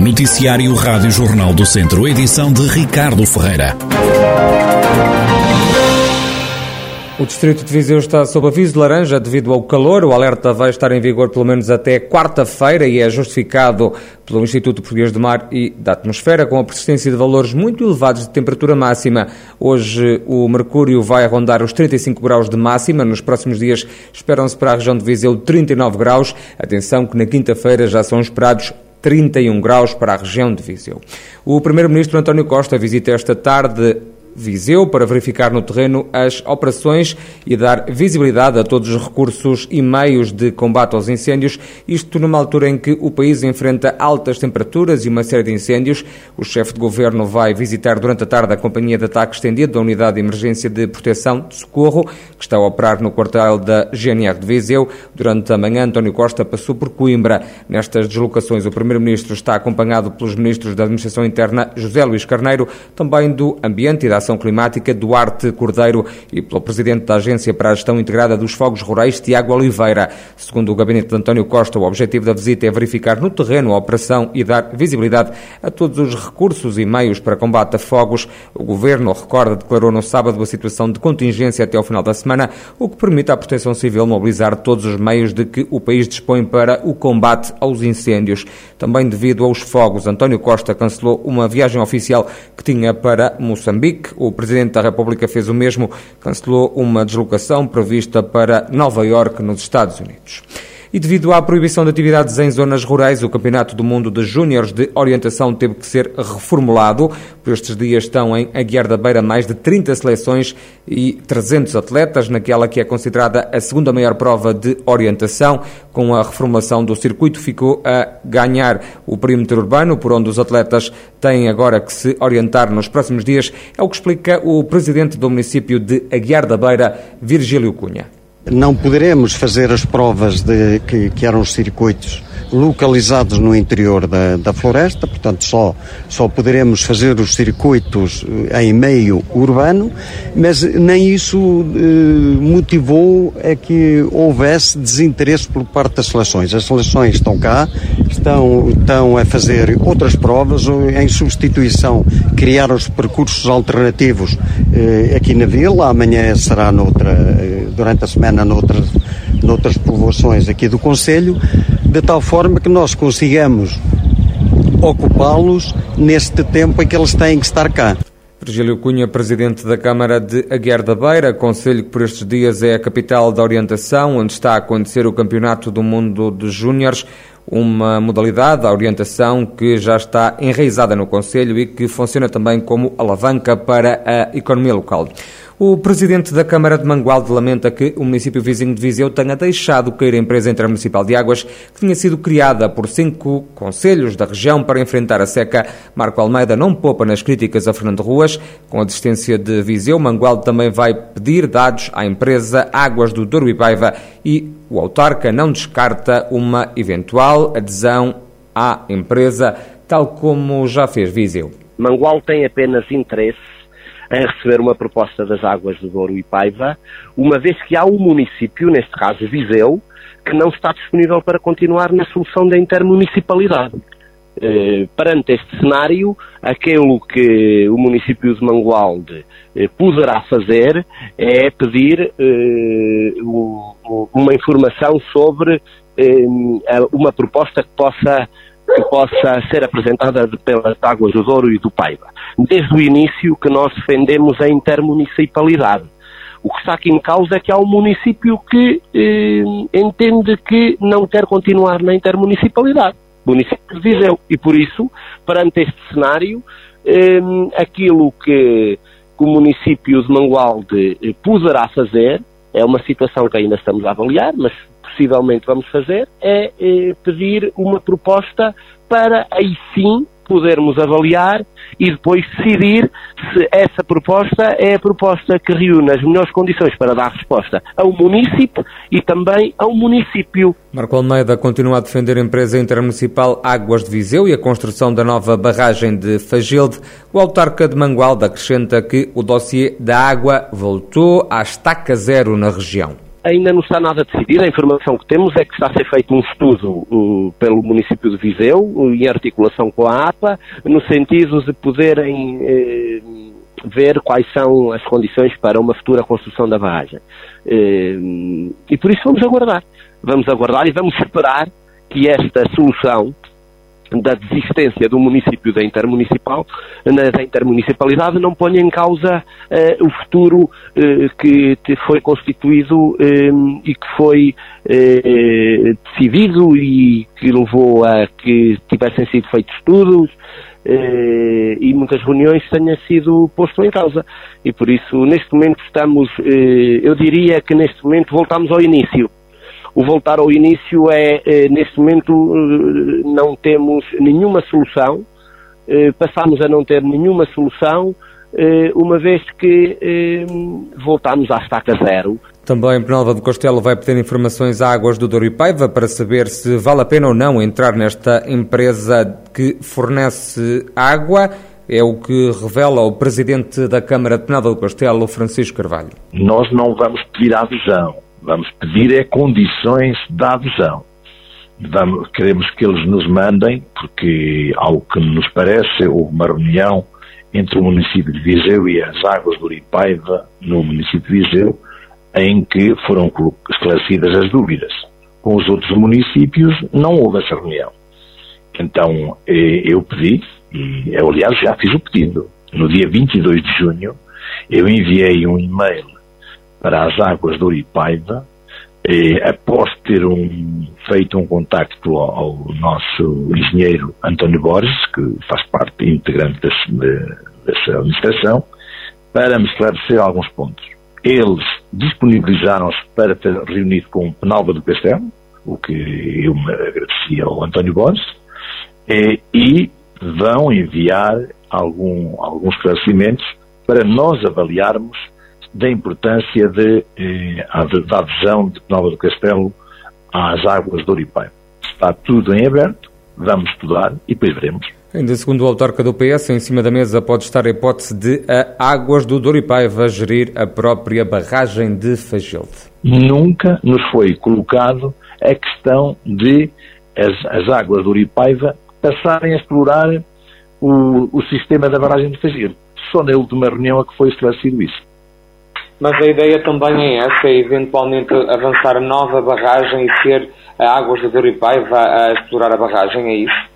Noticiário Rádio Jornal do Centro, edição de Ricardo Ferreira. O Distrito de Viseu está sob aviso de laranja devido ao calor. O alerta vai estar em vigor pelo menos até quarta-feira e é justificado pelo Instituto Português do Mar e da Atmosfera com a persistência de valores muito elevados de temperatura máxima. Hoje o mercúrio vai rondar os 35 graus de máxima. Nos próximos dias esperam-se para a região de Viseu 39 graus. Atenção que na quinta-feira já são esperados 31 graus para a região de Viseu. O Primeiro-Ministro António Costa visita esta tarde Viseu para verificar no terreno as operações e dar visibilidade a todos os recursos e meios de combate aos incêndios, isto numa altura em que o país enfrenta altas temperaturas e uma série de incêndios. O chefe de governo vai visitar durante a tarde a Companhia de Ataque Estendido da Unidade de Emergência de Proteção de Socorro, que está a operar no quartel da GNR de Viseu. Durante a manhã, António Costa passou por Coimbra. Nestas deslocações, o Primeiro-Ministro está acompanhado pelos Ministros da Administração Interna, José Luís Carneiro, também do Ambiente e da Ação Climática, Duarte Cordeiro, e pelo Presidente da Agência para a Gestão Integrada dos Fogos Rurais, Tiago Oliveira. Segundo o gabinete de António Costa, o objetivo da visita é verificar no terreno a operação e dar visibilidade a todos os recursos e meios para combate a fogos. O Governo, recorda, declarou no sábado a situação de contingência até ao final da semana, o que permite à Proteção Civil mobilizar todos os meios de que o país dispõe para o combate aos incêndios. Também devido aos fogos, António Costa cancelou uma viagem oficial que tinha para Moçambique. O Presidente da República fez o mesmo, cancelou uma deslocação prevista para Nova Iorque, nos Estados Unidos. E devido à proibição de atividades em zonas rurais, o Campeonato do Mundo de Júniores de Orientação teve que ser reformulado. Por estes dias estão em Aguiar da Beira mais de 30 seleções e 300 atletas naquela que é considerada a segunda maior prova de orientação. Com a reformulação do circuito ficou a ganhar o perímetro urbano, por onde os atletas têm agora que se orientar nos próximos dias. É o que explica o presidente do município de Aguiar da Beira, Virgílio Cunha. Não poderemos fazer as provas de, que, que eram os circuitos localizados no interior da, da, floresta, portanto só, só poderemos fazer os circuitos eh, em meio urbano, mas nem isso eh, motivou a que houvesse desinteresse por parte das seleções. As seleções estão cá, estão, estão a fazer outras provas, em substituição criar os percursos alternativos eh, aqui na vila, amanhã será noutra, eh, durante a semana noutras, noutras povoações aqui do Conselho, de tal forma que nós consigamos ocupá-los neste tempo em que eles têm que estar cá. Virgílio Cunha, presidente da Câmara de Aguiar da Beira, conselho que por estes dias é a capital da orientação, onde está a acontecer o Campeonato do Mundo de Júniores, uma modalidade, a orientação, que já está enraizada no Conselho e que funciona também como alavanca para a economia local. O presidente da Câmara de Mangualde lamenta que o município vizinho de Viseu tenha deixado cair a empresa intermunicipal de águas que tinha sido criada por cinco conselhos da região para enfrentar a seca. Marco Almeida não poupa nas críticas a Fernando Ruas. Com a desistência de Viseu, Mangualde também vai pedir dados à empresa Águas do Douro e Paiva e o autarca não descarta uma eventual adesão à empresa, tal como já fez Viseu. Mangualde tem apenas interesse em receber uma proposta das águas do Douro e Paiva, uma vez que há um município, neste caso Viseu, que não está disponível para continuar na solução da intermunicipalidade. Eh, perante este cenário, aquilo que o município de Mangualde eh, poderá fazer é pedir eh, um, uma informação sobre eh, uma proposta que possa que possa ser apresentada pelas águas do Douro e do Paiva. Desde o início que nós defendemos a intermunicipalidade. O que está aqui em causa é que há um município que eh, entende que não quer continuar na intermunicipalidade, o município de Viseu. E por isso, perante este cenário, eh, aquilo que, que, o município de Mangualde eh, poderá fazer, é uma situação que ainda estamos a avaliar, mas possivelmente vamos fazer é, é pedir uma proposta para aí sim podermos avaliar e depois decidir se essa proposta é a proposta que reúne as melhores condições para dar resposta ao município e também ao município. Marco Almeida continua a defender a empresa intermunicipal Águas de Viseu e a construção da nova barragem de Fagilde. O autarca de Mangualda acrescenta que o dossiê da água voltou à estaca zero na região. Ainda não está nada decidido. A informação que temos é que está a ser feito um estudo uh, pelo município de Viseu, uh, em articulação com a APA, no sentido de poderem uh, ver quais são as condições para uma futura construção da barragem. e por isso vamos aguardar. Vamos aguardar e vamos esperar que esta solução da desistência do município da intermunicipal, da intermunicipalidade não ponha em causa uh, o futuro uh, que foi constituído uh, e que foi decidido e que levou a que tivessem sido feitos estudos e muitas reuniões tenha sido posto em causa. E por isso, neste momento estamos, eu diria que neste momento voltamos ao início o voltar ao início é, eh, neste momento, eh, não temos nenhuma solução, eh, passamos a não ter nenhuma solução, uma vez que voltamos à estaca zero. Também Penalva do Castelo vai pedir informações à Águas do Douro e Paiva para saber se vale a pena ou não entrar nesta empresa que fornece água. É o que revela o presidente da Câmara de Penalva do Castelo, Francisco Carvalho. Nós não vamos pedir a adesão Vamos pedir é condições da adesão. Vamos, queremos que eles nos mandem, porque, ao que nos parece, houve uma reunião entre o município de Viseu e as águas do Uripaiva, no município de Viseu, em que foram esclarecidas as dúvidas. Com os outros municípios não houve essa reunião. Então eh, eu pedi, e eu, aliás já fiz o pedido, no dia 22 de junho, eu enviei um e-mail para as águas do Uripaiva, eh, após ter um, feito um contacto ao, ao, nosso engenheiro António Borges, que faz parte integrante desse, de, dessa administração, para me esclarecer alguns pontos. Eles disponibilizaram-se para ter reunido com o Penalva do Castelo, o que eu me ao António Borges, e vão enviar algum, alguns esclarecimentos para nós avaliarmos da importância de, eh, da adesão de Nova do Castelo às águas do Oripai. Está tudo em aberto, vamos estudar e depois veremos. Ainda segundo o autarca do PS, em cima da mesa pode estar a hipótese de a Águas do Douro Paiva gerir a própria barragem de Fagilde. Nunca nos foi colocado a questão de as, as águas do Uripaiva passarem a explorar o, o sistema da barragem de Fagilde. Só na última reunião é que foi esclarecido isso. Mas a ideia também é essa, é eventualmente avançar a nova barragem e ter a Águas do Douro e Paiva a explorar a barragem, é isso?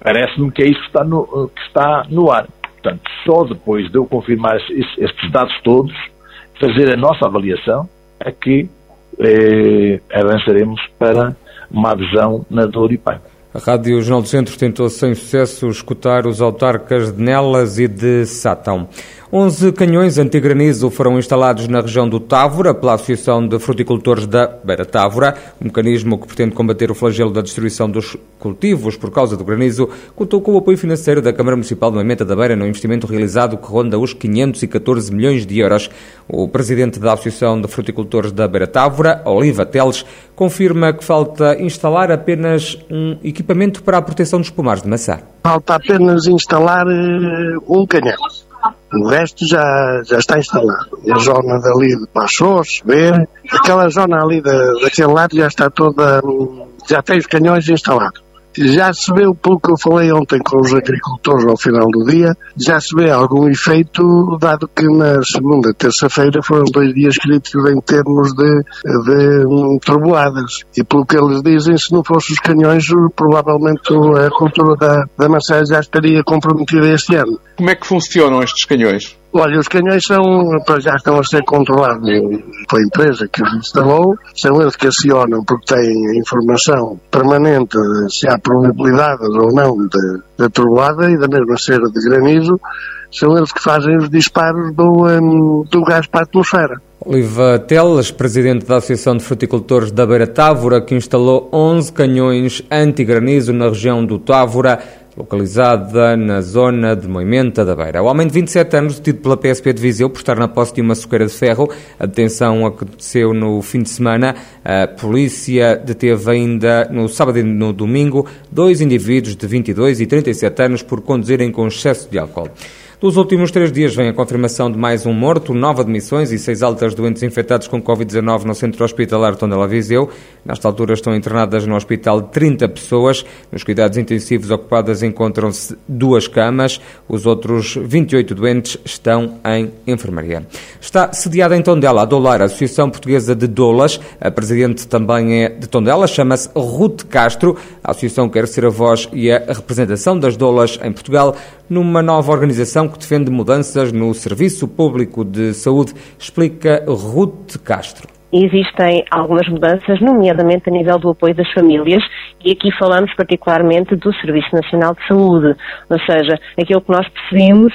Parece-me que é isso que está, no, que está no ar. Portanto, só depois de eu confirmar estes dados todos, fazer a nossa avaliação, é que eh, avançaremos para uma adesão na Douro e Paiva. A Rádio Jornal do Centro tentou sem sucesso escutar os autarcas de Nelas e de Satão. 11 canhões antigranizo foram instalados na região do Távora pela Associação de Fruticultores da Beira Távora, um mecanismo que pretende combater o flagelo da destruição dos cultivos por causa do granizo, contou com o apoio financeiro da Câmara Municipal de Moimenta da Beira no investimento realizado que ronda os 514 milhões de euros. O presidente da Associação de Fruticultores da Beira Távora, Oliva Teles, confirma que falta instalar apenas um equipamento para a proteção dos pomares de maçã. Falta apenas instalar uh, um canhão o resto já, já está instalado. a zona dali de Passos, B, aquela zona ali da, daquele lado já está toda, já tem os canhões instalados já se vê, pelo que eu falei ontem com os agricultores ao final do dia, já se vê algum efeito, dado que na segunda terça-feira foram dois dias críticos em termos de, de um, trovoadas. E pelo que eles dizem, se não fossem os canhões, provavelmente a cultura da, da maçã já estaria comprometida este ano. Como é que funcionam estes canhões? Olha, os canhões são, já estão a ser controlados pela empresa que os instalou, são eles que acionam porque têm informação permanente se há probabilidades ou não de, de trovoada e da mesma cera de granizo, são eles que fazem os disparos do, um, do gás para a atmosfera. Oliva Teles, presidente da Associação de Fruticultores da Beira Távora, que instalou 11 canhões anti-granizo na região do Távora, localizada na zona de Moimenta da Beira. O homem de 27 anos, detido pela PSP de Viseu por estar na posse de uma suqueira de ferro, a detenção aconteceu no fim de semana. A polícia deteve ainda no sábado e no domingo dois indivíduos de 22 e 37 anos por conduzirem com excesso de álcool. Dos últimos três dias vem a confirmação de mais um morto, nove admissões e seis altas doentes infectados com Covid-19 no centro hospitalar Tondela Viseu. Nesta altura estão internadas no hospital 30 pessoas. Nos cuidados intensivos ocupadas encontram-se duas camas. Os outros 28 doentes estão em enfermaria. Está sediada em Tondela a Dolar, a Associação Portuguesa de Dolas. A presidente também é de Tondela, chama-se Ruth Castro. A associação quer ser a voz e a representação das Dolas em Portugal numa nova organização que defende mudanças no Serviço Público de Saúde, explica Ruth Castro. Existem algumas mudanças, nomeadamente a nível do apoio das famílias, e aqui falamos particularmente do Serviço Nacional de Saúde, ou seja, aquilo que nós percebemos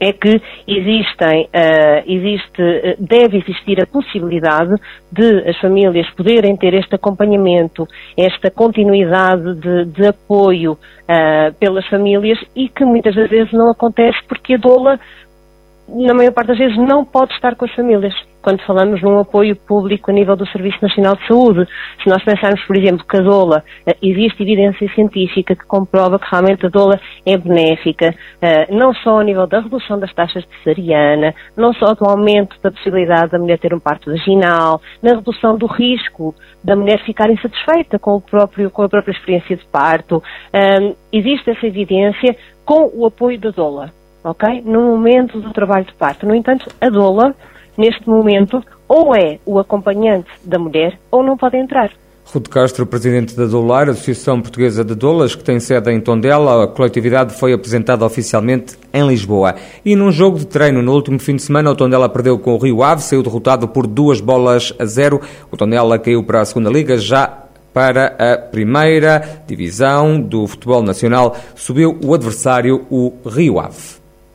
é que existem, uh, existe, uh, deve existir a possibilidade de as famílias poderem ter este acompanhamento, esta continuidade de, de apoio uh, pelas famílias e que muitas das vezes não acontece porque a doula na maior parte das vezes, não pode estar com as famílias. Quando falamos num apoio público a nível do Serviço Nacional de Saúde, se nós pensarmos, por exemplo, que a doula, eh, existe evidência científica que comprova que realmente a doula é benéfica, eh, não só a nível da redução das taxas de cesariana, não só do aumento da possibilidade da mulher ter um parto vaginal, na redução do risco da mulher ficar insatisfeita com, o próprio, com a própria experiência de parto, eh, existe essa evidência com o apoio da doula ok? No momento do trabalho de parto. No entanto, a doula, neste momento, ou é o acompanhante da mulher ou não pode entrar. Rude Castro, presidente da Doular, Associação Portuguesa de Doulas, que tem sede em Tondela, a coletividade foi apresentada oficialmente em Lisboa. E num jogo de treino no último fim de semana, o Tondela perdeu com o Rio Ave, saiu derrotado por duas bolas a zero. O Tondela caiu para a segunda liga, já para a primeira divisão do futebol nacional, subiu o adversário, o Rio Ave.